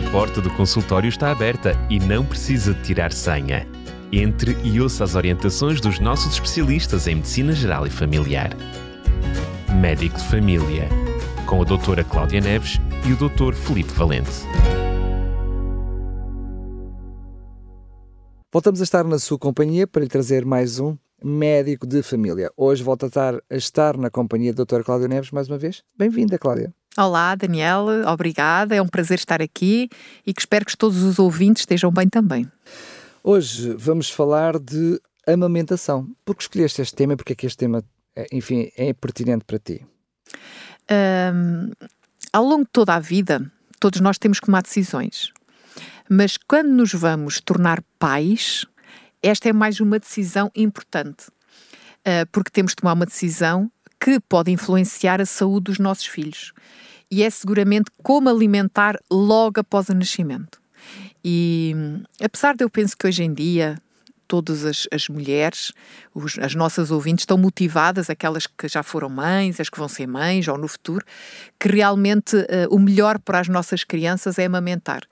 A porta do consultório está aberta e não precisa de tirar senha. Entre e ouça as orientações dos nossos especialistas em Medicina Geral e Familiar. Médico de Família, com a doutora Cláudia Neves e o doutor Felipe Valente. Voltamos a estar na sua companhia para lhe trazer mais um médico de família. Hoje volta a estar, a estar na companhia da doutora Cláudia Neves mais uma vez. Bem-vinda, Cláudia. Olá, Daniel, obrigada. É um prazer estar aqui e que espero que todos os ouvintes estejam bem também. Hoje vamos falar de amamentação. Por que escolheste este tema? Porque é que este tema, é, enfim, é pertinente para ti? Um, ao longo de toda a vida, todos nós temos que tomar decisões. Mas quando nos vamos tornar pais, esta é mais uma decisão importante. Uh, porque temos de tomar uma decisão que pode influenciar a saúde dos nossos filhos. E é seguramente como alimentar logo após o nascimento. E apesar de eu penso que hoje em dia todas as, as mulheres, os, as nossas ouvintes, estão motivadas, aquelas que já foram mães, as que vão ser mães ou no futuro, que realmente uh, o melhor para as nossas crianças é amamentar.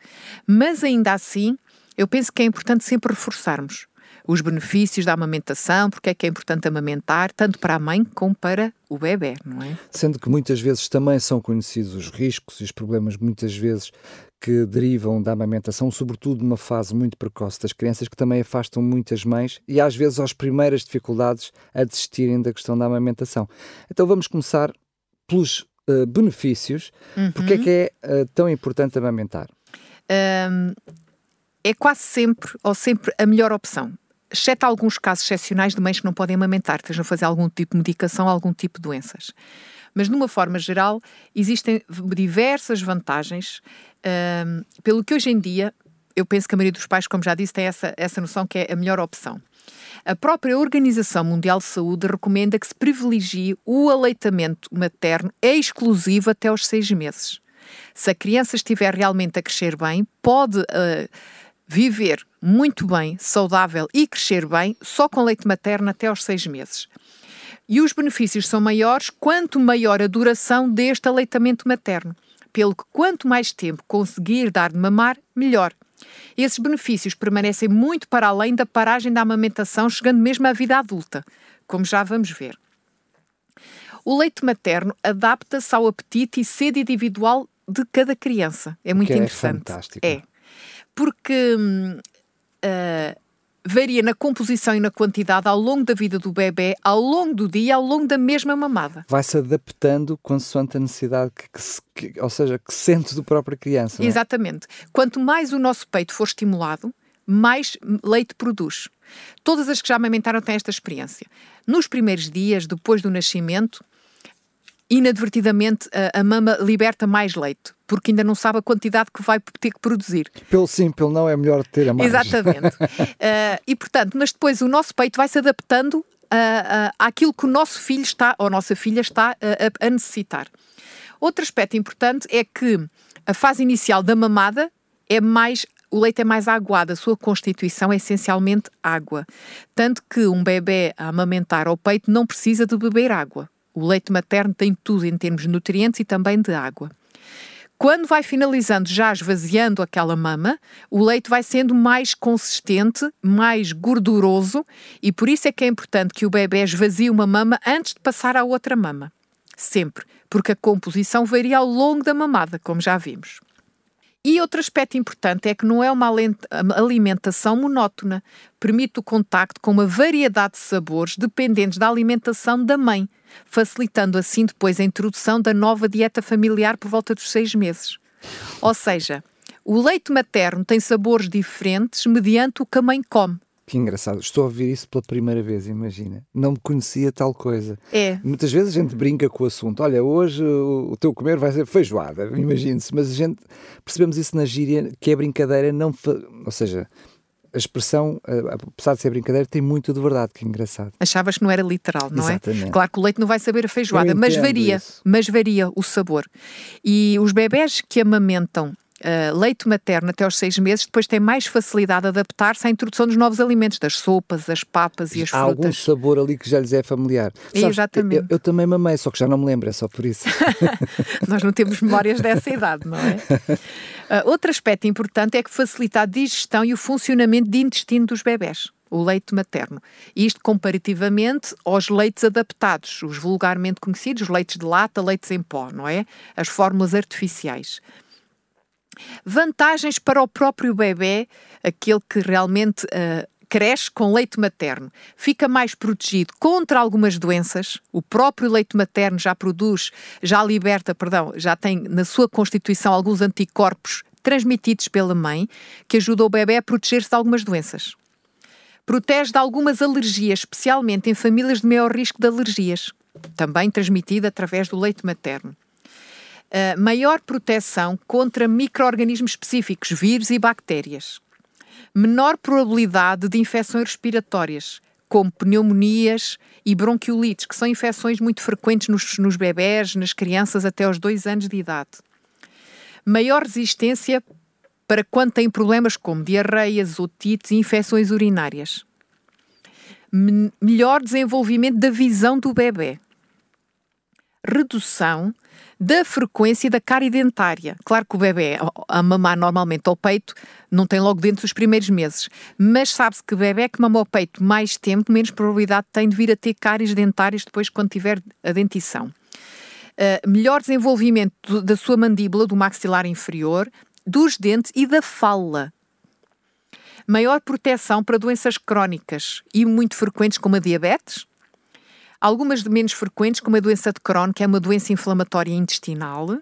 Mas ainda assim, eu penso que é importante sempre reforçarmos os benefícios da amamentação, porque é que é importante amamentar, tanto para a mãe como para o bebê, não é? Sendo que muitas vezes também são conhecidos os riscos e os problemas, muitas vezes, que derivam da amamentação, sobretudo numa fase muito precoce das crianças, que também afastam muitas mães e às vezes às primeiras dificuldades a desistirem da questão da amamentação. Então vamos começar pelos uh, benefícios. Uhum. Porque é que é uh, tão importante amamentar? Um, é quase sempre ou sempre a melhor opção exceto alguns casos excepcionais de mães que não podem amamentar, estejam a fazer algum tipo de medicação, algum tipo de doenças. Mas, numa forma geral, existem diversas vantagens, um, pelo que hoje em dia, eu penso que a maioria dos pais, como já disse, tem essa, essa noção que é a melhor opção. A própria Organização Mundial de Saúde recomenda que se privilegie o aleitamento materno exclusivo até aos seis meses. Se a criança estiver realmente a crescer bem, pode uh, viver muito bem, saudável e crescer bem só com leite materno até aos seis meses. E os benefícios são maiores quanto maior a duração deste aleitamento materno, pelo que quanto mais tempo conseguir dar de mamar, melhor. Esses benefícios permanecem muito para além da paragem da amamentação, chegando mesmo à vida adulta, como já vamos ver. O leite materno adapta-se ao apetite e sede individual de cada criança. É muito que é interessante. É fantástico. É porque uh, varia na composição e na quantidade ao longo da vida do bebê, ao longo do dia, ao longo da mesma mamada. Vai-se adaptando consoante a necessidade, que, que, que, ou seja, que sente do própria criança. É? Exatamente. Quanto mais o nosso peito for estimulado, mais leite produz. Todas as que já amamentaram têm esta experiência. Nos primeiros dias, depois do nascimento, inadvertidamente a, a, mama liberta mais leite, porque ainda não sabe a quantidade que vai ter que produzir. Pelo sim, pelo não, é melhor ter a mais. Exatamente. uh, e portanto, mas depois o nosso peito vai se adaptando uh, uh, àquilo que o nosso filho está, ou a nossa filha está a, a necessitar. Outro aspecto importante é que a fase inicial da mamada é mais o leite é mais aguado, a sua constituição é essencialmente água. Tanto que um bebê a amamentar ao peito não precisa de beber água. O leite materno tem tudo em termos de nutrientes e também de água. Quando vai finalizando, já esvaziando aquela mama, o leite vai sendo mais consistente, mais gorduroso e por isso é que é importante que o bebê esvazie uma mama antes de passar à outra mama. Sempre, porque a composição varia ao longo da mamada, como já vimos. E outro aspecto importante é que não é uma alimentação monótona, permite o contacto com uma variedade de sabores dependentes da alimentação da mãe, facilitando assim depois a introdução da nova dieta familiar por volta dos seis meses. Ou seja, o leite materno tem sabores diferentes mediante o que a mãe come. Que engraçado, estou a ouvir isso pela primeira vez, imagina. Não me conhecia tal coisa. É. Muitas vezes a gente brinca com o assunto. Olha, hoje o teu comer vai ser feijoada, imagine-se. Mas a gente percebemos isso na gíria, que é brincadeira, não. Ou seja, a expressão, apesar de ser brincadeira, tem muito de verdade, que engraçado. Achavas que não era literal, não é? Exatamente. é? Claro que o leite não vai saber a feijoada, mas varia, isso. mas varia o sabor. E os bebés que amamentam uh, leite materno até aos seis meses, depois tem mais facilidade de adaptar-se à introdução dos novos alimentos, das sopas, as papas e as Há frutas. algum sabor ali que já lhes é familiar. Sabes, Exatamente. Eu, eu, também mamei, só que já não me lembro, é só por isso. Nós não temos memórias dessa idade, não é? Uh, outro aspecto importante é que facilita a digestão e o funcionamento de intestino dos bebés o leite materno. Isto comparativamente aos leites adaptados, os vulgarmente conhecidos, leites de lata, leites em pó, não é? As fórmulas artificiais. Vantagens para o próprio bebê, aquele que realmente uh, cresce com leite materno. Fica mais protegido contra algumas doenças. O próprio leite materno já produz, já liberta, perdão, já tem na sua constituição alguns anticorpos transmitidos pela mãe que ajudam o bebê a proteger-se de algumas doenças. Protege de algumas alergias, especialmente em famílias de maior risco de alergias, também transmitida através do leite materno. Maior proteção contra micro-organismos específicos, vírus e bactérias. Menor probabilidade de infecções respiratórias, como pneumonias e bronquiolites, que são infecções muito frequentes nos, nos bebés, nas crianças até aos dois anos de idade. Maior resistência para quando têm problemas como diarreias, otites e infecções urinárias. Me melhor desenvolvimento da visão do bebê. Redução da frequência da cárie dentária. Claro que o bebê a mamar normalmente ao peito não tem logo dentro dos primeiros meses, mas sabe-se que o bebê que mama ao peito mais tempo, menos probabilidade tem de vir a ter cáries dentárias depois quando tiver a dentição. Uh, melhor desenvolvimento da sua mandíbula, do maxilar inferior, dos dentes e da fala. Maior proteção para doenças crónicas e muito frequentes como a diabetes, Algumas de menos frequentes, como a doença de Crohn, que é uma doença inflamatória intestinal,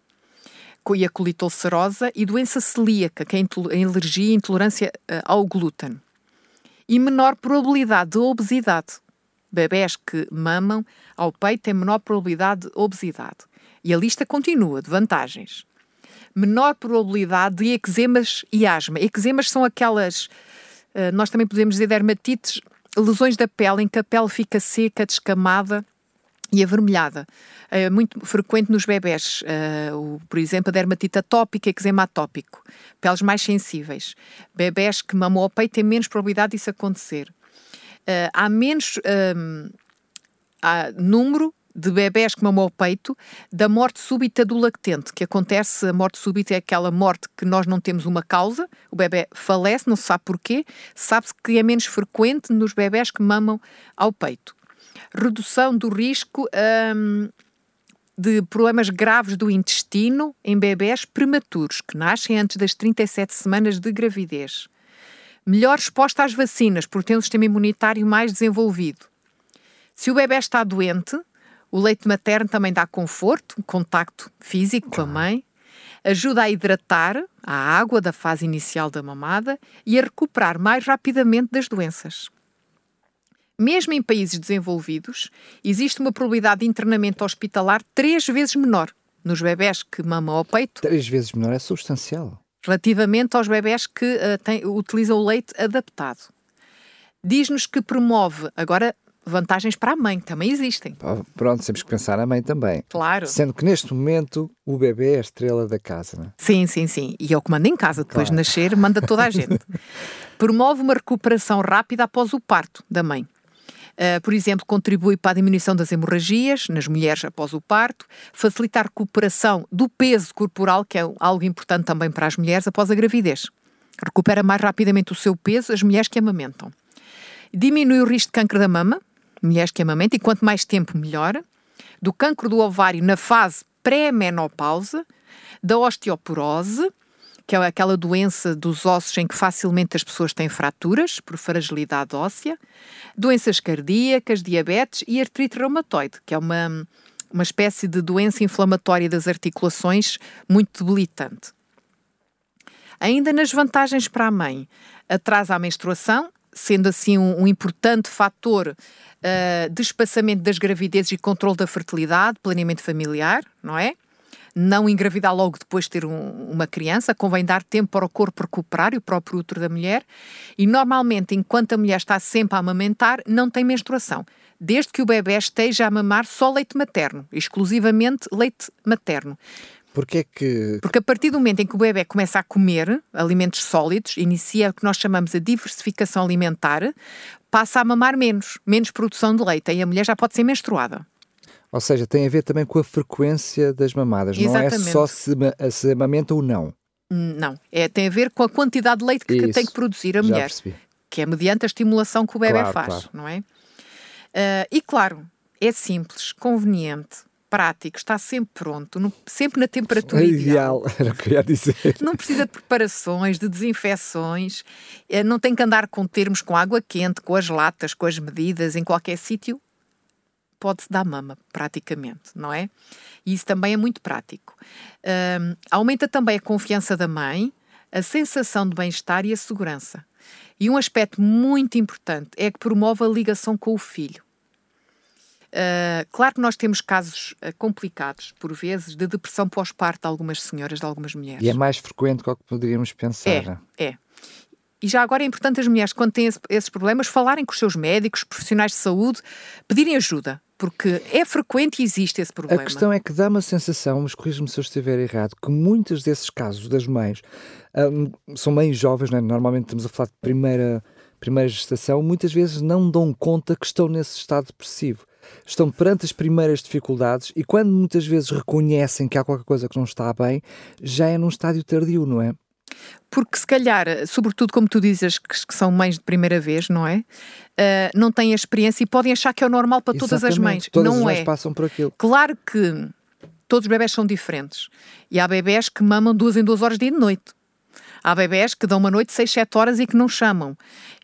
e a colite ulcerosa, e doença celíaca, que é a alergia e intolerância eh, ao glúten. E menor probabilidade de obesidade. Bebés que mamam ao peito têm menor probabilidade de obesidade. E a lista continua de vantagens. Menor probabilidade de eczemas e asma. Eczemas são aquelas, eh, nós também podemos dizer dermatites lesões da pele em que a pele fica seca, descamada e avermelhada. É muito frequente nos bebés, uh, por exemplo, a dermatite atópica eczema atópico, peles mais sensíveis. Bebés que mamam ao peito têm menos probabilidade disso acontecer. Uh, há menos uh, há número de bebés que mamam ao peito da morte súbita do lactente, que acontece, a morte súbita é aquela morte que nós não temos uma causa, o bebê falece, não se sabe porquê, sabe-se que é menos frequente nos bebés que mamam ao peito. Redução do risco hum, de problemas graves do intestino em bebés prematuros, que nascem antes das 37 semanas de gravidez. Melhor resposta às vacinas, porque tem um sistema imunitário mais desenvolvido. Se o bebê está doente, o leite materno também dá conforto, contacto físico com a mãe, ajuda a hidratar a água da fase inicial da mamada e a recuperar mais rapidamente das doenças. Mesmo em países desenvolvidos, existe uma probabilidade de internamento hospitalar três vezes menor nos bebés que mamam ao peito. Três vezes menor é substancial. Relativamente aos bebés que uh, têm, utilizam o leite adaptado. Diz-nos que promove, agora vantagens para a mãe, também existem. Pronto, temos que pensar na mãe também. Claro. Sendo que neste momento o bebê é a estrela da casa, não é? Sim, sim, sim. E é o que manda em casa, depois claro. de nascer, manda toda a gente. Promove uma recuperação rápida após o parto da mãe. Uh, por exemplo, contribui para a diminuição das hemorragias nas mulheres após o parto, facilita a recuperação do peso corporal, que é algo importante também para as mulheres após a gravidez. Recupera mais rapidamente o seu peso as mulheres que amamentam. Diminui o risco de câncer da mama, mulheres que amamentam, e quanto mais tempo, melhor. Do cancro do ovário na fase pré-menopausa, da osteoporose, que é aquela doença dos ossos em que facilmente as pessoas têm fraturas por fragilidade óssea, doenças cardíacas, diabetes e artrite reumatoide, que é uma, uma espécie de doença inflamatória das articulações muito debilitante. Ainda nas vantagens para a mãe, atrasa a menstruação, sendo assim um, um importante fator uh, de espaçamento das gravidezes e controle da fertilidade, planeamento familiar, não é? Não engravidar logo depois de ter um, uma criança, convém dar tempo para o corpo recuperar e o próprio útero da mulher. E normalmente, enquanto a mulher está sempre a amamentar, não tem menstruação. Desde que o bebê esteja a mamar só leite materno, exclusivamente leite materno. Porque é que. Porque a partir do momento em que o bebê começa a comer alimentos sólidos, inicia o que nós chamamos de diversificação alimentar, passa a mamar menos, menos produção de leite, e a mulher já pode ser menstruada. Ou seja, tem a ver também com a frequência das mamadas, Exatamente. não é só se, se amamenta ou não. Não, é, tem a ver com a quantidade de leite que Isso, tem que produzir a mulher, que é mediante a estimulação que o bebê claro, faz, claro. não é? Uh, e claro, é simples, conveniente, prático, está sempre pronto, no, sempre na temperatura é ideal. ideal. Era o que eu ia dizer. Não precisa de preparações, de desinfecções, uh, não tem que andar com termos com água quente, com as latas, com as medidas, em qualquer sítio. Pode-se dar mama, praticamente, não é? E isso também é muito prático. Uh, aumenta também a confiança da mãe, a sensação de bem-estar e a segurança. E um aspecto muito importante é que promove a ligação com o filho. Uh, claro que nós temos casos uh, complicados, por vezes, de depressão pós-parto de algumas senhoras, de algumas mulheres. E é mais frequente do que poderíamos pensar. É, é. E já agora é importante as mulheres, quando têm esse, esses problemas, falarem com os seus médicos, profissionais de saúde, pedirem ajuda, porque é frequente e existe esse problema. A questão é que dá uma sensação, mas corrijo-me se eu estiver errado, que muitos desses casos das mães são mães jovens, é? normalmente estamos a falar de primeira, primeira gestação, muitas vezes não dão conta que estão nesse estado depressivo. Estão perante as primeiras dificuldades e quando muitas vezes reconhecem que há qualquer coisa que não está bem, já é num estádio tardio, não é? Porque se calhar, sobretudo como tu dizes, que, que são mães de primeira vez, não é? Uh, não têm a experiência e podem achar que é o normal para Exatamente. todas as mães. Todas não as mães é. passam por aquilo. Claro que todos os bebés são diferentes. E há bebés que mamam duas em duas horas dia e de noite. Há bebés que dão uma noite seis, sete horas e que não chamam.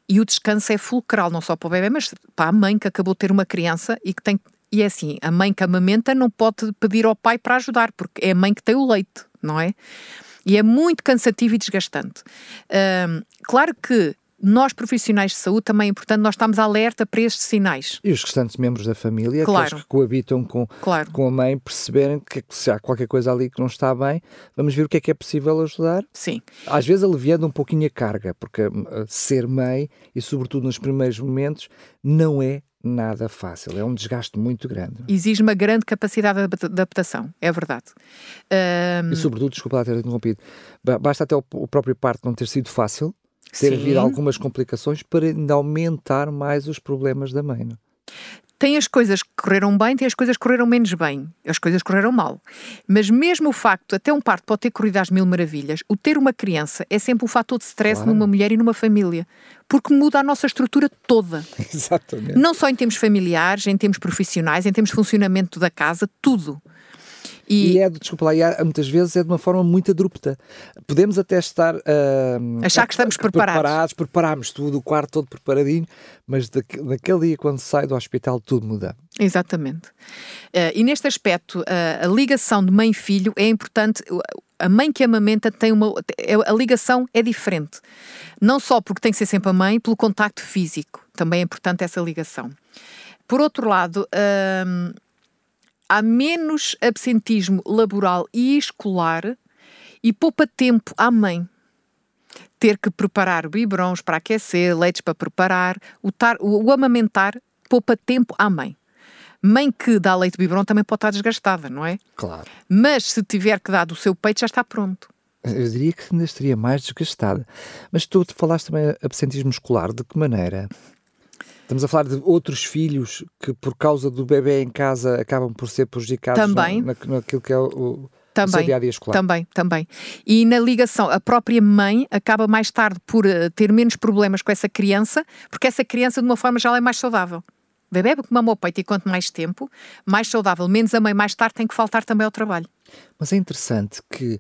E o descanso é fulcral, não só para o bebê, mas para a mãe que acabou de ter uma criança e que tem. E é assim, a mãe que amamenta não pode pedir ao pai para ajudar, porque é a mãe que tem o leite, não é? E é muito cansativo e desgastante. Um, claro que nós profissionais de saúde também é importante nós estamos alerta para estes sinais. E os restantes membros da família, claro. que coabitam com, claro. com a mãe, perceberem que se há qualquer coisa ali que não está bem, vamos ver o que é que é possível ajudar. Sim. Às vezes aliviando um pouquinho a carga, porque uh, ser mãe, e sobretudo nos primeiros momentos, não é nada fácil, é um desgaste muito grande. Exige uma grande capacidade de adaptação, é verdade. Um... E sobretudo, desculpa lá ter interrompido, basta até o, próprio parto não ter sido fácil, ter havido algumas complicações para ainda aumentar mais os problemas da mãe. Não? tem as coisas que correram bem, tem as coisas que correram menos bem, as coisas correram mal. Mas mesmo o facto, até um parto pode ter corrido às mil maravilhas, o ter uma criança é sempre um fator de stress claro. numa mulher e numa família, porque muda a nossa estrutura toda. Exatamente. Não só em termos familiares, em termos profissionais, em termos de funcionamento da casa, tudo. E, e é, desculpa lá, é, muitas vezes é de uma forma muito abrupta. Podemos até estar. Uh, Achar que estamos preparados. preparados. Preparámos tudo, o quarto todo preparadinho, mas daquele dia, quando sai do hospital, tudo muda. Exatamente. Uh, e neste aspecto, uh, a ligação de mãe-filho é importante. A mãe que amamenta tem uma. É, a ligação é diferente. Não só porque tem que ser sempre a mãe, pelo contacto físico. Também é importante essa ligação. Por outro lado, há menos absentismo laboral e escolar e poupa tempo à mãe. Ter que preparar biberons para aquecer, leites para preparar, o, tar, o, o amamentar poupa tempo à mãe. Mãe que dá leite de biberon também pode estar desgastada, não é? Claro. Mas se tiver que dar do seu peito, já está pronto. Eu diria que ainda estaria mais desgastada. Mas tu falaste também absentismo escolar, de que maneira? Estamos a falar de outros filhos que, por causa do bebê em casa, acabam por ser prejudicados também. Na, naquilo que é o, também, dia -dia escolar. Também, também. E na ligação, a própria mãe acaba mais tarde por uh, ter menos problemas com essa criança, porque essa criança, de uma forma já é mais saudável. O bebê que mama o peito e quanto mais tempo, mais saudável. Menos a mãe mais tarde tem que faltar também ao trabalho. Mas é interessante que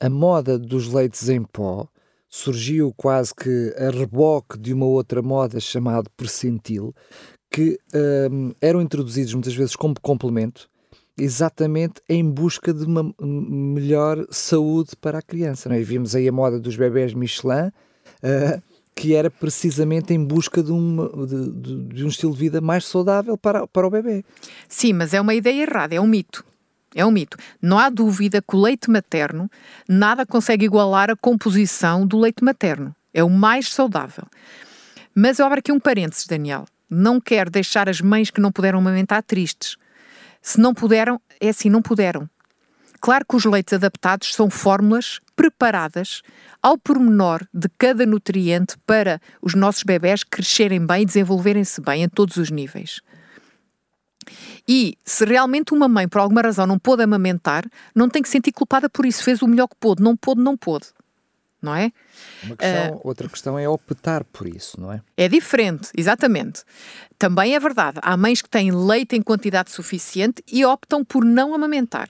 a moda dos leites em pó surgiu quase que a reboque de uma outra moda chamada percentil, que um, eram introduzidos muitas vezes como complemento, exatamente em busca de uma melhor saúde para a criança. Não é? Vimos aí a moda dos bebés Michelin, uh, que era precisamente em busca de, uma, de, de, um estilo de vida mais saudável para, para o bebê. Sim, mas é uma ideia errada, é um mito. É um mito. Não há dúvida que o leite materno nada consegue igualar a composição do leite materno. É o mais saudável. Mas eu abro aqui um parênteses, Daniel. Não quero deixar as mães que não puderam amamentar tristes. Se não puderam, é assim, não puderam. Claro que os leites adaptados são fórmulas preparadas ao pormenor de cada nutriente para os nossos bebés crescerem bem e desenvolverem-se bem em todos os níveis. E se realmente uma mãe, por alguma razão, não pôde amamentar, não tem que sentir culpada por isso. Fez o melhor que pôde, não pôde, não pôde. Não é? Questão, uh, outra questão é optar por isso, não é? É diferente, exatamente. Também é verdade. Há mães que têm leite em quantidade suficiente e optam por não amamentar.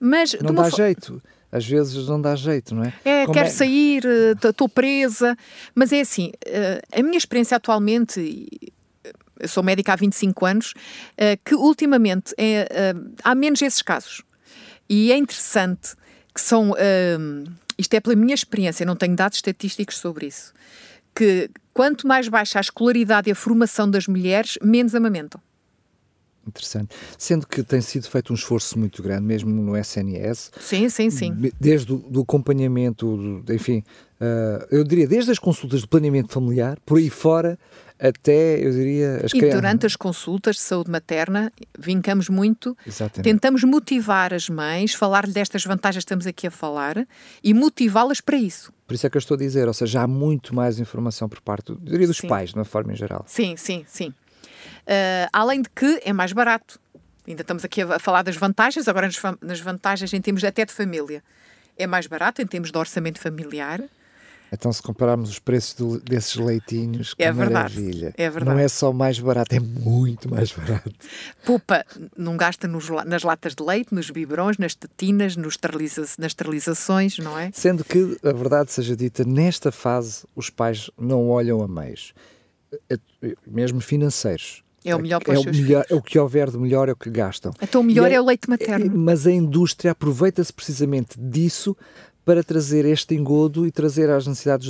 Mas não dá jeito às vezes não dá jeito, não é? É, Como quero é... sair, estou eh, presa. Mas é assim, eh, a minha experiência atualmente, eu sou médica há 25 anos, eh, que ultimamente é, há menos esses casos. E é interessante que são. Isto é pela minha experiência, não tenho dados estatísticos sobre isso. Que quanto mais baixa a escolaridade e a formação das mulheres, menos amamentam. Interessante. Sendo que tem sido feito um esforço muito grande, mesmo no SNS. Sim, sim, sim. Desde o acompanhamento, do, enfim, uh, eu diria, desde as consultas de planeamento familiar, por aí fora, até, eu diria, as E crianças. durante as consultas de saúde materna, vincamos muito, Exatamente. tentamos motivar as mães, falar-lhe destas vantagens que estamos aqui a falar e motivá-las para isso. Por isso é que eu estou a dizer, ou seja, há muito mais informação por parte, eu diria, dos sim. pais, de uma forma em geral. Sim, sim, sim. Uh, além de que é mais barato. Ainda estamos aqui a, falar das vantagens, agora nas, nas vantagens em termos até de família. É mais barato em termos de orçamento familiar. Então, se compararmos os preços do, desses leitinhos, que é maravilha. É verdade. Não é só mais barato, é muito mais barato. Pupa, não gasta nos, nas latas de leite, nos biberões, nas tetinas, nos esteriliza nas esterilizações, não é? Sendo que, a verdade seja dita, nesta fase os pais não olham a meios, é, é, mesmo financeiros. É o melhor para é os o melhor, É o que houver de melhor é o que gastam. Então o melhor é, é, o leite materno. Mas a indústria aproveita-se precisamente disso para trazer este engodo e trazer às necessidades,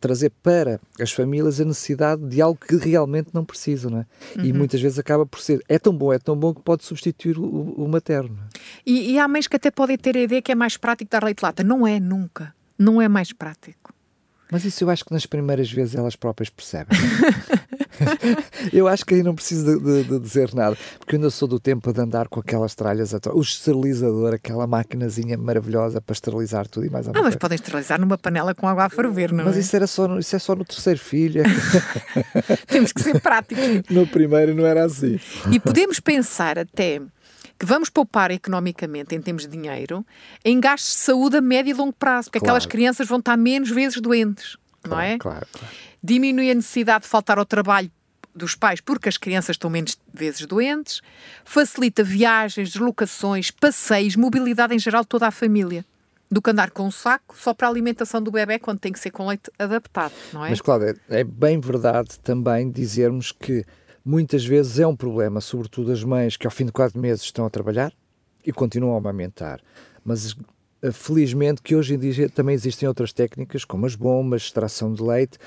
trazer para as famílias a necessidade de algo que realmente não precisam, não é? Uhum. E muitas vezes acaba por ser, é tão bom, é tão bom que pode substituir o, o materno. E, e há mães que até podem ter a ideia que é mais prático dar leite lata. Não é nunca. Não é mais prático. Mas isso eu acho que nas primeiras vezes elas próprias percebem. eu acho que aí não preciso de, de, de, dizer nada, porque eu ainda sou do tempo de andar com aquelas tralhas atrás, o esterilizador, aquela maquinazinha maravilhosa para esterilizar tudo e mais alguma Ah, mas podem esterilizar numa panela com água a ferver, não mas é? Mas isso, era só, isso é só no terceiro filho. Temos que ser práticos. no primeiro não era assim. E podemos pensar até que vamos poupar economicamente, em termos de dinheiro, em gastos de saúde a médio e longo prazo, porque claro. aquelas crianças vão estar menos vezes doentes, claro, não é? Claro, claro. Diminui a necessidade de faltar ao trabalho dos pais porque as crianças estão menos vezes doentes, facilita viagens, deslocações, passeios, mobilidade em geral toda a família. Do que andar com um saco só para a alimentação do bebê quando tem que ser com leite adaptado, não é? Mas, Cláudia, é bem verdade também dizermos que muitas vezes é um problema, sobretudo as mães que ao fim de quatro meses estão a trabalhar e continuam a amamentar. Mas felizmente que hoje em dia também existem outras técnicas, como as bombas, extração de leite,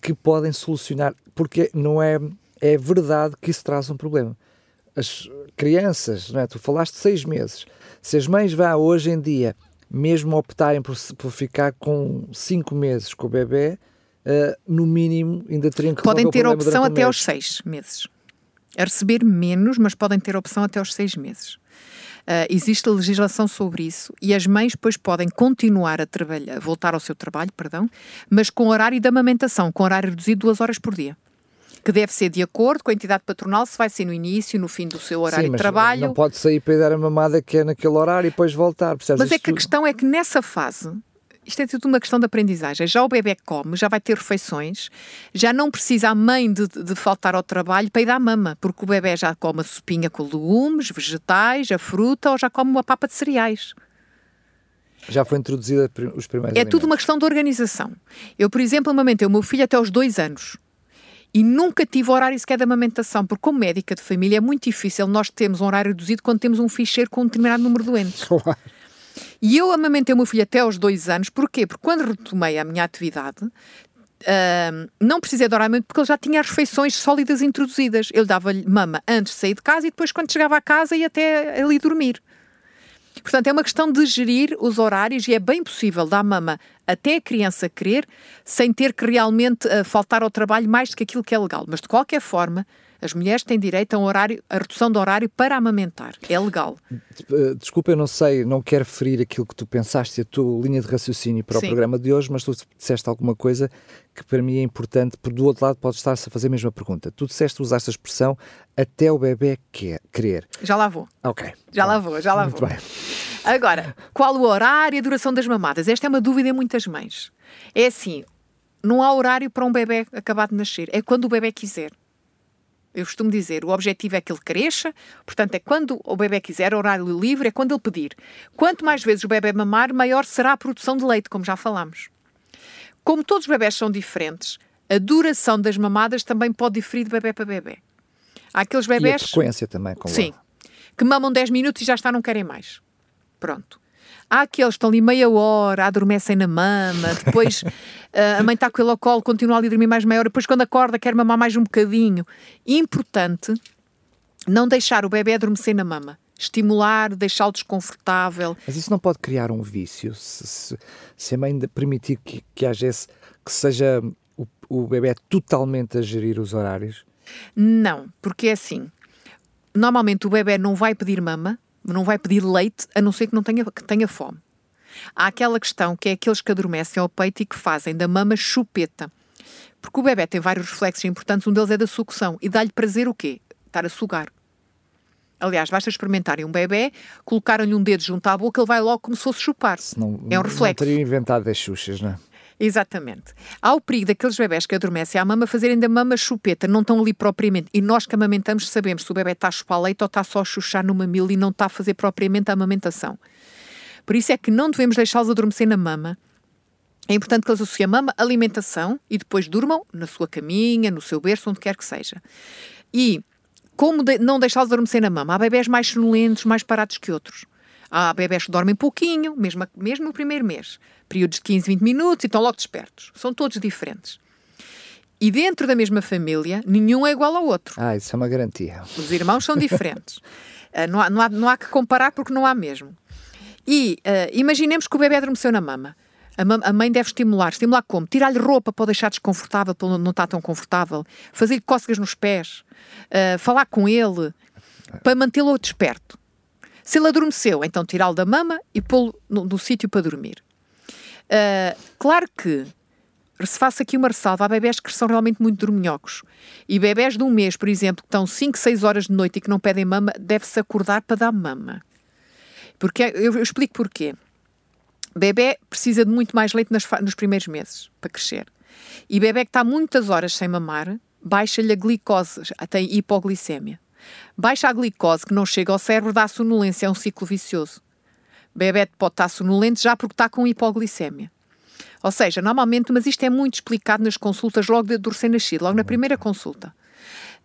que podem solucionar, porque não é, é verdade que isso traz um problema. As crianças, não é? tu falaste de seis meses, se as mães vá hoje em dia mesmo optarem por, por ficar com cinco meses com o bebê, uh, no mínimo ainda teriam que Podem ter opção até aos seis meses. A receber menos, mas podem ter opção até aos seis meses. Uh, existe legislação sobre isso e as mães depois podem continuar a trabalhar, voltar ao seu trabalho, perdão, mas com horário de amamentação, com horário reduzido duas horas por dia que deve ser de acordo com a entidade patronal, se vai ser no início, no fim do seu horário Sim, de trabalho. Não pode sair para ir dar a mamada que é naquele horário e depois voltar. Percebes? Mas é que tudo... a questão é que nessa fase isto é tudo uma questão de aprendizagem. Já o bebê come, já vai ter refeições, já não precisa a mãe de, de faltar ao trabalho para ir dar mama, porque o bebê já come a sopinha com legumes, vegetais, a fruta ou já come uma papa de cereais. Já foi introduzida os primeiros É alimentos. tudo uma questão de organização. Eu, por exemplo, amamentei o meu filho até aos dois anos e nunca tive horário sequer de amamentação, porque como médica de família é muito difícil nós termos um horário reduzido quando temos um ficheiro com um determinado número de doentes. Claro. E eu amamentei o meu filho até aos dois anos, porquê? Porque quando retomei a minha atividade, uh, não precisei de oramento porque ele já tinha as refeições sólidas introduzidas. Eu dava-lhe mama antes de sair de casa e depois, quando chegava a casa, ia até ali dormir. Portanto, é uma questão de gerir os horários e é bem possível dar mama até a criança querer, sem ter que realmente uh, faltar ao trabalho mais do que aquilo que é legal. Mas, de qualquer forma, As mulheres têm direito a, um horário, a redução do horário para amamentar. É legal. Eh, desculpa, eu não sei, não quero ferir aquilo que tu pensaste, a tua linha de raciocínio para Sim. o programa de hoje, mas tu disseste alguma coisa que para mim é importante, porque do outro lado pode estar-se a fazer a mesma pergunta. Tu disseste, usaste a expressão até o bebê quer, querer. Já lá vou. Ok. Já lá vou, já lá Muito vou. Bem. Agora, qual o horário e a duração das mamadas? Esta é uma dúvida em muitas mães. É assim, não há horário para um bebê acabar de nascer, é quando o bebê quiser. Eu costumo dizer, o objetivo é que ele cresça, portanto, é quando o bebê quiser, horário livre, é quando ele pedir. Quanto mais vezes o bebê mamar, maior será a produção de leite, como já falámos. Como todos os bebés são diferentes, a duração das mamadas também pode diferir de bebê para bebê. Há aqueles bebés. E a frequência também, com Sim. Que mamam 10 minutos e já está, não querem mais. Pronto. Há aqueles que estão ali meia hora, adormecem na mama, depois uh, a mãe está com ele ao colo, continua ali a dormir mais meia hora, depois quando acorda quer mamar mais um bocadinho. Importante não deixar o bebê adormecer na mama. Estimular, deixá-lo desconfortável. Mas isso não pode criar um vício? Se, se, se a mãe permitir que, que haja esse, que seja o, o bebê totalmente a gerir os horários? Não, porque é assim. Normalmente o bebê não vai pedir mama, não vai pedir leite, a não ser que não tenha, que tenha fome. Há aquela questão que é aqueles que adormecem ao peito e que fazem da mama chupeta. Porque o bebê tem vários reflexos importantes, um deles é da sucção. E dá-lhe prazer o quê? Estar a sugar. Aliás, basta experimentarem um bebê, colocarem-lhe um dedo junto à boca, ele vai logo como se fosse chupar. Não, é um reflexo. Não teria inventado as xuxas, não é? Exatamente. Há o perigo daqueles bebés que adormecem à mama fazerem da mama chupeta, não estão ali propriamente. E nós que amamentamos sabemos se o bebê está a chupar leite ou está só a chuchar no mamilo e não está a fazer propriamente a amamentação. Por isso é que não devemos deixá-los adormecer na mama. É importante que eles associem a mama, alimentação e depois durmam na sua caminha, no seu berço, onde quer que seja. E como de, não deixá-los adormecer na mama? Há bebés mais sonolentos, mais parados que outros. Há bebés que dormem pouquinho, mesmo, mesmo no primeiro mês. Períodos de 15, 20 minutos e estão logo despertos. São todos diferentes. E dentro da mesma família, nenhum é igual ao outro. Ah, isso é uma garantia. Os irmãos são diferentes. uh, não, há, não, há, não há que comparar porque não há mesmo. E uh, imaginemos que o bebê adormeceu na mama. A, a mãe deve estimular. Estimular como? Tirar-lhe roupa para o deixar desconfortável, para não estar tão confortável. Fazer-lhe cócegas nos pés. Uh, falar com ele para mantê-lo desperto. Se ele adormeceu, então tirá-lo da mama e pô-lo no, no sítio para dormir. Uh, claro que se faça aqui uma ressalva, há bebés que são realmente muito dorminhocos. E bebés de um mês, por exemplo, que estão 5, 6 horas de noite e que não pedem mama, deve-se acordar para dar mama. Porque eu, eu explico porquê. Bebê precisa de muito mais leite nas, nos primeiros meses para crescer. E bebê que está muitas horas sem mamar, baixa-lhe a glicose, tem hipoglicemia. Baixa a glicose que não chega ao cérebro, dá sonolência, é um ciclo vicioso. Bebê pode estar sonolento já porque está com hipoglicemia. Ou seja, normalmente, mas isto é muito explicado nas consultas logo do recém-nascido, logo na primeira consulta.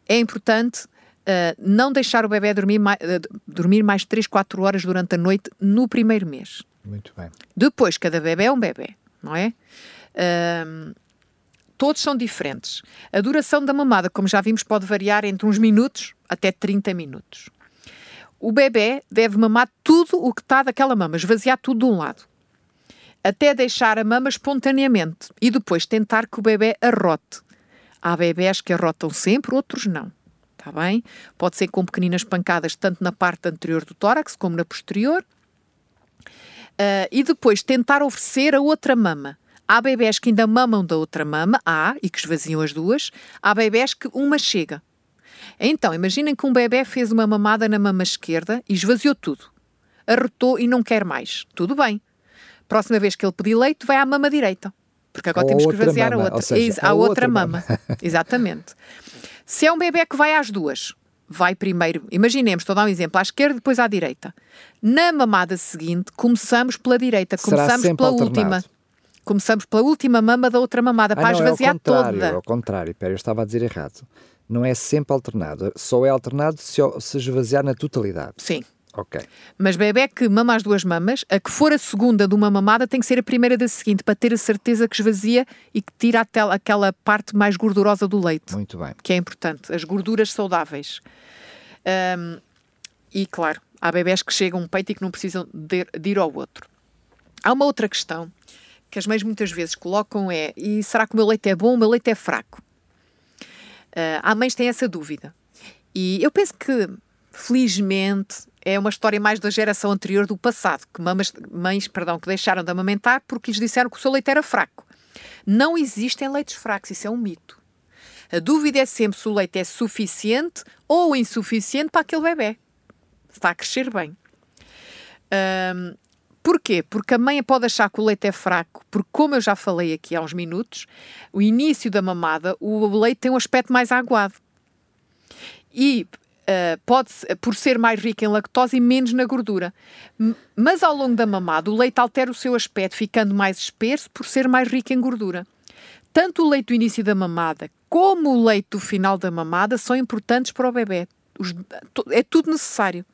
É importante uh, não deixar o bebê dormir mais, uh, dormir mais 3, 4 horas durante a noite no primeiro mês. Muito bem. Depois, cada bebê é um bebê, não é? Uh, todos são diferentes. A duração da mamada, como já vimos, pode variar entre uns minutos até 30 minutos. O bebê deve mamar tudo o que está daquela mama, esvaziar tudo de um lado, até deixar a mama espontaneamente e depois tentar que o bebê arrote. Há bebés que arrotam sempre, outros não. Está bem? Pode ser com pequeninas pancadas, tanto na parte anterior do tórax como na posterior. Uh, e depois tentar oferecer a outra mama. Há bebés que ainda mamam da outra mama, há, e que esvaziam as duas. Há bebés que uma chega. Então, imaginem que um bebê fez uma mamada na mama esquerda e esvaziou tudo. Arrotou e não quer mais. Tudo bem. Próxima vez que ele pedir leite, vai à mama direita. Porque agora Ou temos que esvaziar mama, a outra. Seja, a, a outra, outra mama. mama. Exatamente. Se é um bebê que vai às duas, vai primeiro, imaginemos, estou a dar um exemplo, à esquerda e depois à direita. Na mamada seguinte, começamos pela direita, começamos pela alternado. última. Começamos pela última mama da outra mamada, ah, para não, esvaziar é ao contrário, toda. É ao contrário, pera, eu estava a dizer errado. Não é sempre alternado, só é alternado se, se esvaziar na totalidade. Sim. Ok. Mas bebê que mama as duas mamas, a que for a segunda de uma mamada tem que ser a primeira da seguinte, para ter a certeza que esvazia e que tira aquela, aquela parte mais gordurosa do leite. Muito bem. Que é importante, as gorduras saudáveis. Um, e claro, há bebés que chegam a um peito e que não precisam de, de ir ao outro. Há uma outra questão que as mães muitas vezes colocam é: e será que o meu leite é bom ou o meu leite é fraco? Uh, há mães que têm essa dúvida. E eu penso que, felizmente, é uma história mais da geração anterior do passado, que mamas, mães perdão, que deixaram de amamentar porque lhes disseram que o seu leite era fraco. Não existem leites fracos, isso é um mito. A dúvida é sempre se o leite é suficiente ou insuficiente para aquele bebê. Está a crescer bem. Um, Porquê? Porque a mãe pode achar que o leite é fraco, porque, como eu já falei aqui há uns minutos, o início da mamada, o leite tem um aspecto mais aguado. E uh, pode, por ser mais rico em lactose e menos na gordura. Mas ao longo da mamada, o leite altera o seu aspecto, ficando mais espesso por ser mais rico em gordura. Tanto o leite do início da mamada como o leite do final da mamada são importantes para o bebê. Os, é tudo necessário.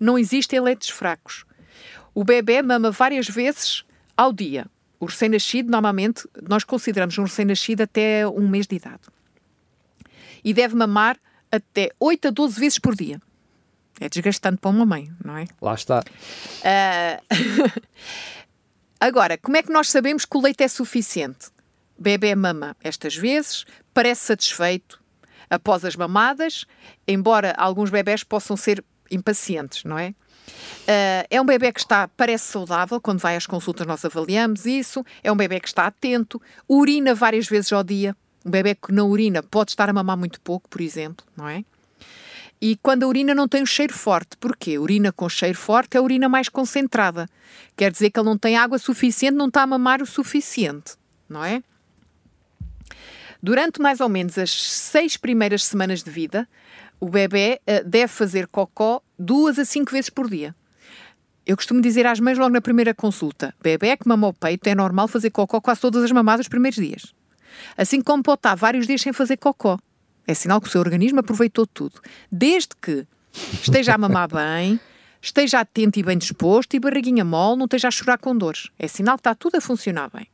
Não existem leites fracos. O bebê mama várias vezes ao dia. O recém-nascido, normalmente, nós consideramos um recém-nascido até um mês de idade. E deve mamar até 8 a 12 vezes por dia. É desgastante para uma mãe, não é? Lá está. Uh... Agora, como é que nós sabemos que o leite é suficiente? Bebê mama estas vezes, parece satisfeito após as mamadas, embora alguns bebés possam ser impacientes, não é? Uh, é um bebê que está, parece saudável, quando vai às consultas nós avaliamos isso. É um bebê que está atento, urina várias vezes ao dia. Um bebê que não urina pode estar a mamar muito pouco, por exemplo, não é? E quando a urina não tem um cheiro forte, porquê? Urina com cheiro forte é a urina mais concentrada. Quer dizer que ele não tem água suficiente, não está a mamar o suficiente, não é? Durante mais ou menos as seis primeiras semanas de vida, o bebê uh, deve fazer cocó duas a cinco vezes por dia. Eu costumo dizer às mães logo na primeira consulta: bebê que mama o peito é normal fazer cocó quase todas as mamadas os primeiros dias. Assim como pode estar vários dias sem fazer cocó. É sinal que o seu organismo aproveitou tudo. Desde que esteja a mamar bem, esteja atento e bem disposto e barriguinha mole, não esteja a chorar com dores. É sinal que está tudo a funcionar bem.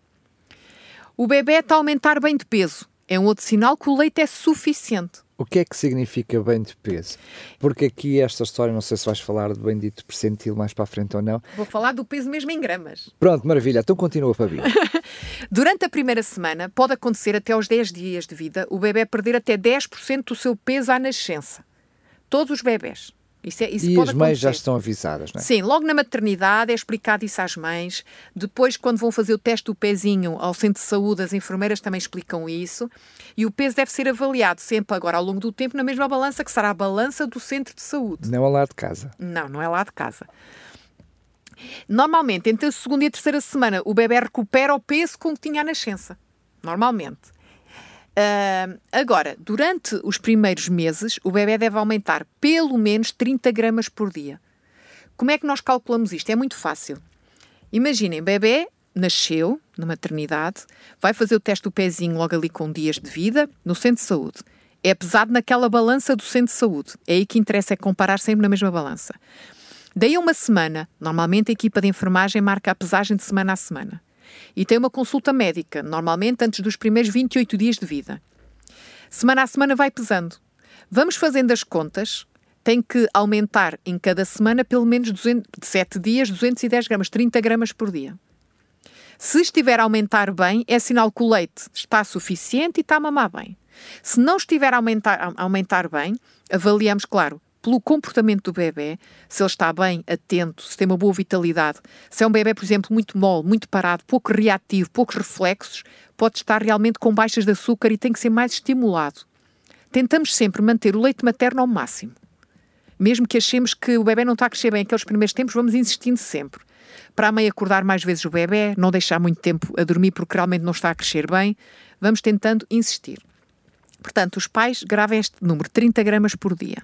O bebê está a aumentar bem de peso. É um outro sinal que o leite é suficiente. O que é que significa bem de peso? Porque aqui esta história, não sei se vais falar do bendito percentil mais para a frente ou não. Vou falar do peso mesmo em gramas. Pronto, maravilha. Então continua, Fabi. Durante a primeira semana, pode acontecer até aos 10 dias de vida, o bebê perder até 10% do seu peso à nascença. Todos os bebés. Isso é, isso e as mães já estão avisadas, não é? Sim, logo na maternidade é explicado isso às mães. Depois, quando vão fazer o teste do pezinho ao centro de saúde, as enfermeiras também explicam isso. E o peso deve ser avaliado sempre agora, ao longo do tempo, na mesma balança que será a balança do centro de saúde. Não é lá de casa. Não, não é lá de casa. Normalmente, entre a segunda e a terceira semana, o bebê recupera o peso com que tinha à nascença. Normalmente. Uh, agora, durante os primeiros meses, o bebê deve aumentar pelo menos 30 gramas por dia. Como é que nós calculamos isto? É muito fácil. Imaginem, bebê nasceu na maternidade, vai fazer o teste do pezinho logo ali com dias de vida no centro de saúde. É pesado naquela balança do centro de saúde. É aí que interessa é comparar sempre na mesma balança. Daí a uma semana, normalmente a equipa de enfermagem marca a pesagem de semana a semana e tem uma consulta médica, normalmente antes dos primeiros 28 dias de vida. Semana a semana vai pesando. Vamos fazendo as contas, tem que aumentar em cada semana pelo menos 200, de 7 dias 210 gramas, 30 gramas por dia. Se estiver a aumentar bem, é sinal que o leite está suficiente e está a mamar bem. Se não estiver a aumentar, a aumentar bem, avaliamos, claro, pelo comportamento do bebê, se ele está bem, atento, se tem uma boa vitalidade. Se é um bebê, por exemplo, muito mole, muito parado, pouco reativo, poucos reflexos, pode estar realmente com baixas de açúcar e tem que ser mais estimulado. Tentamos sempre manter o leite materno ao máximo. Mesmo que achemos que o bebê não está a crescer bem aqueles primeiros tempos, vamos insistindo sempre. Para a mãe acordar mais vezes o bebê, não deixar muito tempo a dormir porque realmente não está a crescer bem, vamos tentando insistir. Portanto, os pais gravem este número, 30 gramas por dia.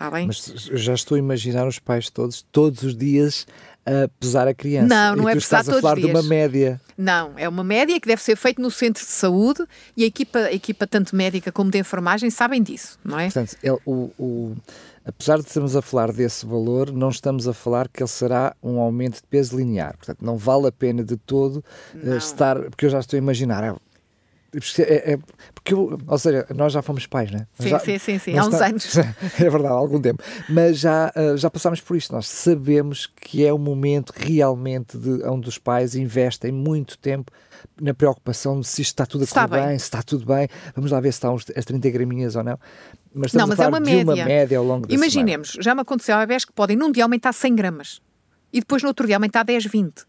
Está bem? Mas já estou a imaginar os pais todos, todos os dias, a pesar a criança. Não, não e é tu pesar estás a falar de uma média. Não, é uma média que deve ser feita no centro de saúde e a equipa, a equipa tanto médica como de enfermagem sabem disso, não é? Portanto, ele, o, o, apesar de estarmos a falar desse valor, não estamos a falar que ele será um aumento de peso linear. Portanto, não vale a pena de todo uh, estar, porque eu já estou a imaginar, É, é, porque, ou seja, nós já fomos pais, né? Sim, já, sim, sim, sim. há uns está, anos. É verdade, há algum tempo. Mas já, eh, já passámos por isto. Nós sabemos que é o momento realmente de, onde os pais investem muito tempo na preocupação de se isto está tudo a correr bem. bem. se está tudo bem. Vamos lá ver se estão as 30 graminhas ou não. Mas não, mas é uma média. uma média ao longo da Imaginemos, semana. já me aconteceu há bebés que podem num dia aumentar 100 gramas e depois no outro dia aumentar 10, 20.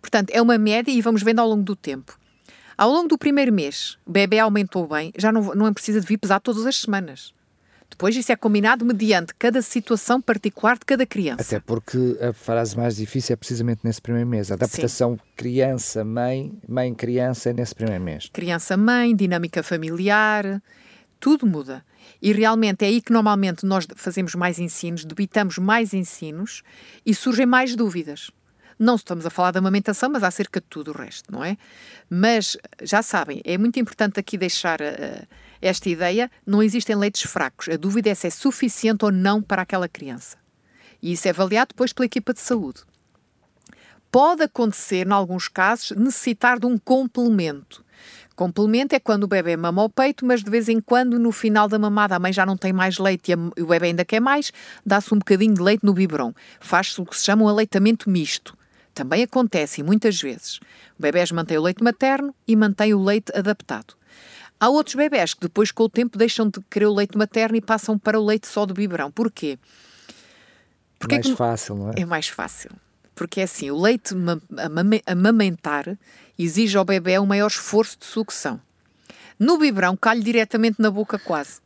Portanto, é uma média e vamos vendo ao longo do tempo. Ao longo do primeiro mês, o bebê aumentou bem, já não, não é precisa de vir pesar todas as semanas. Depois isso é combinado mediante cada situação particular de cada criança. Até porque a frase mais difícil é precisamente nesse primeiro mês. A adaptação criança-mãe, mãe-criança é nesse primeiro mês. Criança-mãe, dinâmica familiar, tudo muda. E realmente é aí que normalmente nós fazemos mais ensinos, debitamos mais ensinos e surgem mais dúvidas. Não estamos a falar da amamentação, mas acerca de tudo o resto, não é? Mas já sabem, é muito importante aqui deixar uh, esta ideia: não existem leites fracos. A dúvida é se é suficiente ou não para aquela criança. E isso é avaliado depois pela equipa de saúde. Pode acontecer, em alguns casos, necessitar de um complemento. Complemento é quando o bebê mama ao peito, mas de vez em quando, no final da mamada, a mãe já não tem mais leite e o bebê ainda quer mais, dá-se um bocadinho de leite no biberon. Faz-se o que se chama um aleitamento misto. Também acontece, e muitas vezes, o bebés mantém o leite materno e mantém o leite adaptado. Há outros bebés que depois, com o tempo, deixam de querer o leite materno e passam para o leite só do biberão. Porquê? Porque mais é que... fácil, não é? É mais fácil. Porque é assim, o leite amamentar exige ao bebê um maior esforço de sucção. No biberão, cai diretamente na boca quase.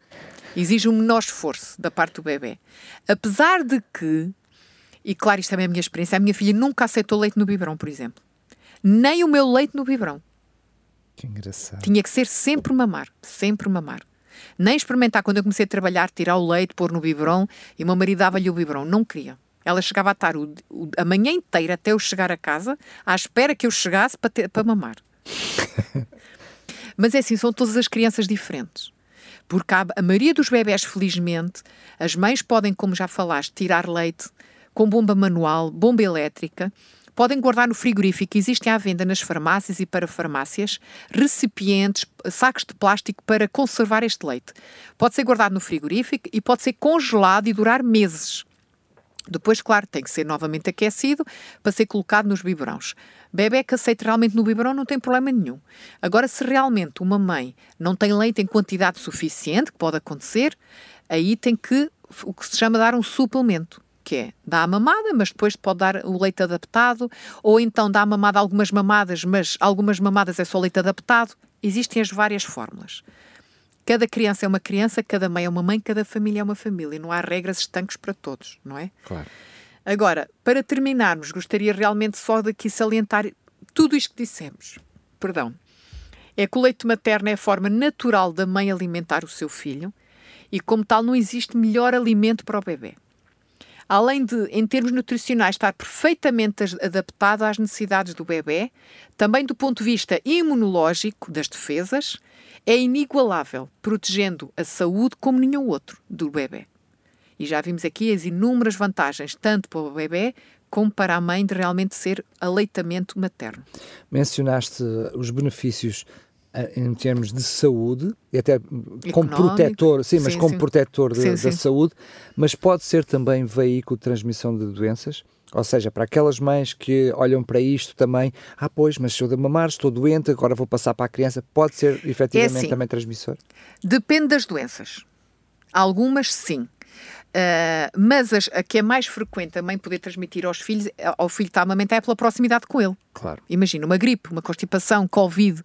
Exige um menor esforço da parte do bebê. Apesar de que e claro, isto também é a minha experiência. A minha filha nunca aceitou leite no biberão, por exemplo. Nem o meu leite no biberão. Que engraçado. Tinha que ser sempre mamar. Sempre mamar. Nem experimentar quando eu comecei a trabalhar, tirar o leite, pôr no biberão e o meu marido dava-lhe o biberão. Não queria. Ela chegava a estar o, o, a manhã inteira até eu chegar a casa à espera que eu chegasse para, ter, para mamar. Mas é assim, são todas as crianças diferentes. Porque a, a maioria dos bebés, felizmente, as mães podem, como já falaste, tirar leite com bomba manual, bomba elétrica. Podem guardar no frigorífico. Existem à venda nas farmácias e para farmácias recipientes, sacos de plástico para conservar este leite. Pode ser guardado no frigorífico e pode ser congelado e durar meses. Depois, claro, tem que ser novamente aquecido para ser colocado nos biberões. Bebê que aceita realmente no biberão não tem problema nenhum. Agora, se realmente uma mãe não tem leite em quantidade suficiente, que pode acontecer, aí tem que, o que se chama dar um suplemento que é dá a mamada, mas depois pode dar o leite adaptado, ou então dá a mamada algumas mamadas, mas algumas mamadas é só leite adaptado. Existem as várias fórmulas. Cada criança é uma criança, cada mãe é uma mãe, cada família é uma família. Não há regras estanques para todos, não é? Claro. Agora, para terminarmos, gostaria realmente só de aqui salientar tudo isto que dissemos. Perdão. É que o leite materno é a forma natural da mãe alimentar o seu filho e, como tal, não existe melhor alimento para o bebê além de, em termos nutricionais, estar perfeitamente adaptado às necessidades do bebê, também do ponto de vista imunológico, das defesas, é inigualável, protegendo a saúde como nenhum outro do bebê. E já vimos aqui as inúmeras vantagens, tanto para o bebê como para a mãe, de realmente ser aleitamento materno. Mencionaste os benefícios em termos de saúde, e até Económico. como protetor, sim, sim mas como sim. protetor de, sim, da saúde, mas pode ser também veículo de transmissão de doenças. Ou seja, para aquelas mães que olham para isto também, ah, pois, mas se eu de mamar, estou doente, agora vou passar para a criança, pode ser efetivamente é assim, também transmissor? Depende das doenças. Algumas sim. Uh, mas as, a que é mais frequente a mãe poder transmitir aos filhos, ao filho que está a amamentar, é pela proximidade com ele. Claro. Imagina, uma gripe, uma constipação, Covid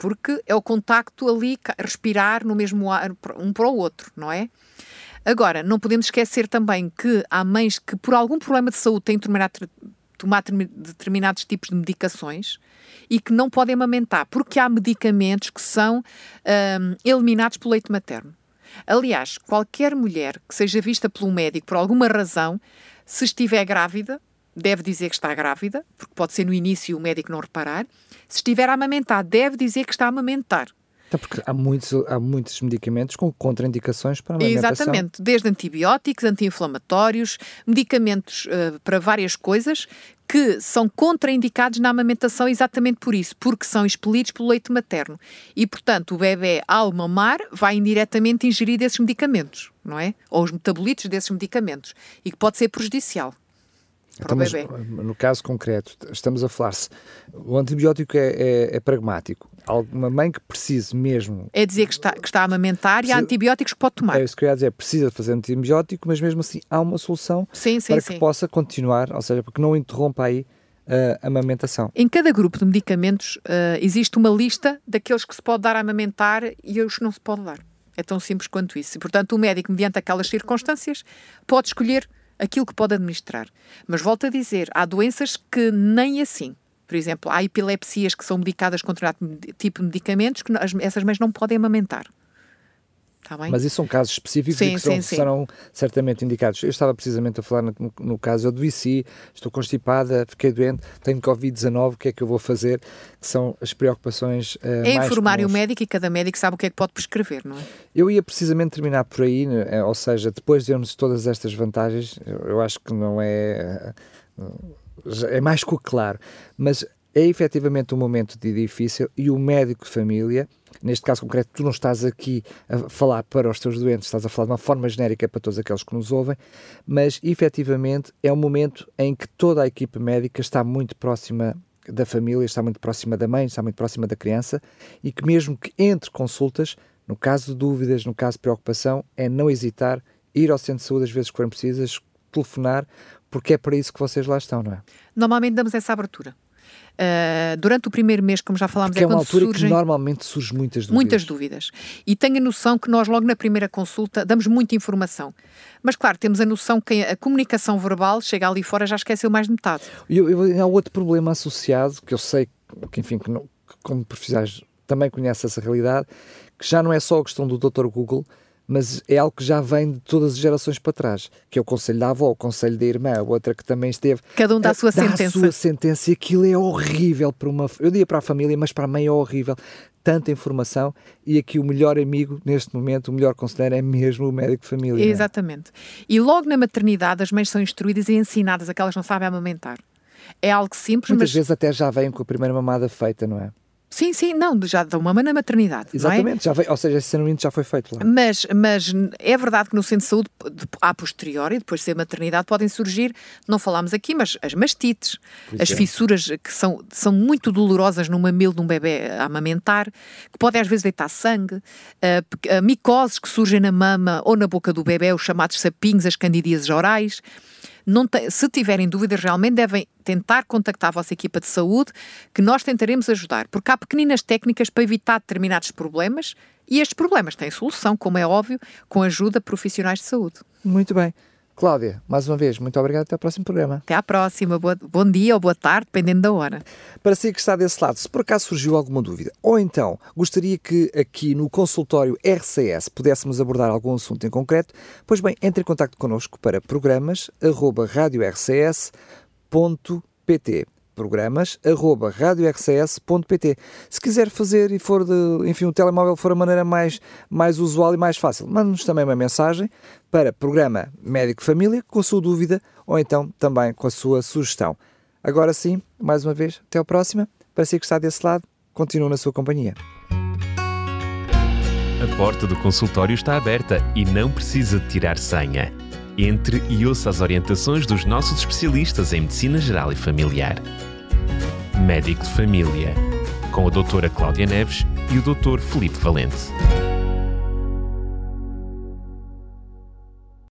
porque é o contacto ali, respirar no mesmo ar, um para o outro, não é? Agora, não podemos esquecer também que há mães que, por algum problema de saúde, têm de tomar, determinados tipos de medicações e que não podem amamentar, porque há medicamentos que são um, eliminados pelo leite materno. Aliás, qualquer mulher que seja vista pelo médico por alguma razão, se estiver grávida, deve dizer que está grávida, porque pode ser no início o médico não reparar, se estiver a amamentar, deve dizer que está a amamentar. Até porque há muitos, há muitos medicamentos com contraindicações para a amamentação. Exatamente, desde antibióticos, anti-inflamatórios, medicamentos uh, para várias coisas que são contraindicados na amamentação exatamente por isso, porque são expelidos pelo leite materno. E, portanto, o bebê, ao mamar, vai indiretamente ingerir esses medicamentos, não é? Ou os metabolitos desses medicamentos, e que pode ser prejudicial para então, o bebê. Mas, no caso concreto, estamos a falar-se, o antibiótico é, é, é, pragmático. Alguma mãe que precise mesmo... É dizer que está, que está a amamentar precisa, e há antibióticos que pode tomar. É isso que eu ia dizer, precisa fazer antibiótico, mas mesmo assim há uma solução sim, sim, para sim. que possa continuar, ou seja, para que não interrompa aí a amamentação. Em cada grupo de medicamentos uh, existe uma lista daqueles que se pode dar a amamentar e os que não se pode dar. É tão simples quanto isso. E, portanto, o médico, mediante aquelas circunstâncias, pode escolher aquilo que pode administrar. Mas volto a dizer, há doenças que nem assim. Por exemplo, há epilepsias que são medicadas com determinado tipo de medicamentos que essas mães não podem amamentar. Tá Mas isso são casos específicos sim, e que sim, sim. serão certamente indicados. Eu estava precisamente a falar no, no caso, eu adoeci, estou constipada, fiquei doente, tenho Covid-19, o que é que eu vou fazer? Que são as preocupações uh, É informar o médico e cada médico sabe o que é que pode prescrever, não é? Eu ia precisamente terminar por aí, né? ou seja, depois de vermos todas estas vantagens, eu, acho que não é... É mais que claro, mas é efetivamente um momento de difícil e o médico de família neste caso concreto, tu não estás aqui a falar para os teus doentes, estás a falar de uma forma genérica para todos aqueles que nos ouvem, mas efetivamente é um momento em que toda a equipe médica está muito próxima da família, está muito próxima da mãe, está muito próxima da criança e que mesmo que entre consultas, no caso de dúvidas, no caso de preocupação, é não hesitar, ir ao centro de saúde às vezes que forem precisas, telefonar, porque é para isso que vocês lá estão, não é? Normalmente damos essa abertura. Uh, durante o primeiro mês, como já falámos, Porque é, é uma altura surgem que normalmente surgem muitas dúvidas. Muitas dúvidas. E tenho a noção que nós, logo na primeira consulta, damos muita informação. Mas, claro, temos a noção que a comunicação verbal chega ali fora já esqueceu mais de metade. E eu, eu, há outro problema associado, que eu sei que, enfim, que, não, que como profissionais também conhece essa realidade, que já não é só a questão do Dr. Google, mas é algo que já vem de todas as gerações para trás, que é o conselho da avó, o conselho da irmã, a outra que também esteve. Cada um dá a sua dá sentença. a sua sentença e aquilo é horrível para uma. Eu diria para a família, mas para a mãe é horrível. Tanta informação e aqui o melhor amigo neste momento, o melhor conselheiro é mesmo o médico de família. É? Exatamente. É? E logo na maternidade as mães são instruídas e ensinadas a que elas não sabem amamentar. É algo simples, Muitas mas... vezes até já vêm com a primeira mamada feita, não é? Sim, sim, não, já da uma na maternidade. É? Exatamente, é? já veio, ou seja, esse treinamento já foi feito lá. Mas, mas é verdade que no centro de saúde, a posteriori, depois de ser maternidade, podem surgir, não falámos aqui, mas as mastites, as é. fissuras que são, são muito dolorosas no mamilo de um bebê a amamentar, que podem às vezes deitar sangue, uh, micoses que surgem na mama ou na boca do bebê, os chamados sapinhos, as candidíases orais se tiverem dúvidas, realmente devem tentar contactar a vossa equipa de saúde, que nós tentaremos ajudar, porque há pequeninas técnicas para evitar determinados problemas e estes problemas têm solução, como é óbvio, com ajuda de profissionais de saúde. Muito bem. Cláudia, mais uma vez, muito obrigado. Até ao próximo programa. Até à próxima. Boa, bom dia ou boa tarde, dependendo da hora. Para si que está desse lado, se por acaso surgiu alguma dúvida, ou então gostaria que aqui no consultório RCS pudéssemos abordar algum assunto em concreto, pois bem, entre em contato connosco para programas.radiorcs.pt programas@radiorcs.pt. Se quiser fazer e for de, enfim, o telemóvel for a maneira mais mais usual e mais fácil, mande-nos também uma mensagem para programa Médico Família com a sua dúvida ou então também com a sua sugestão. Agora sim, mais uma vez, até a próxima. Para si que está desse lado, continue na sua companhia. A porta do consultório está aberta e não precisa de tirar senha. Entre e ouça as orientações dos nossos especialistas em Medicina Geral e Familiar. Médico de Família, com a doutora Cláudia Neves e o doutor Felipe Valente.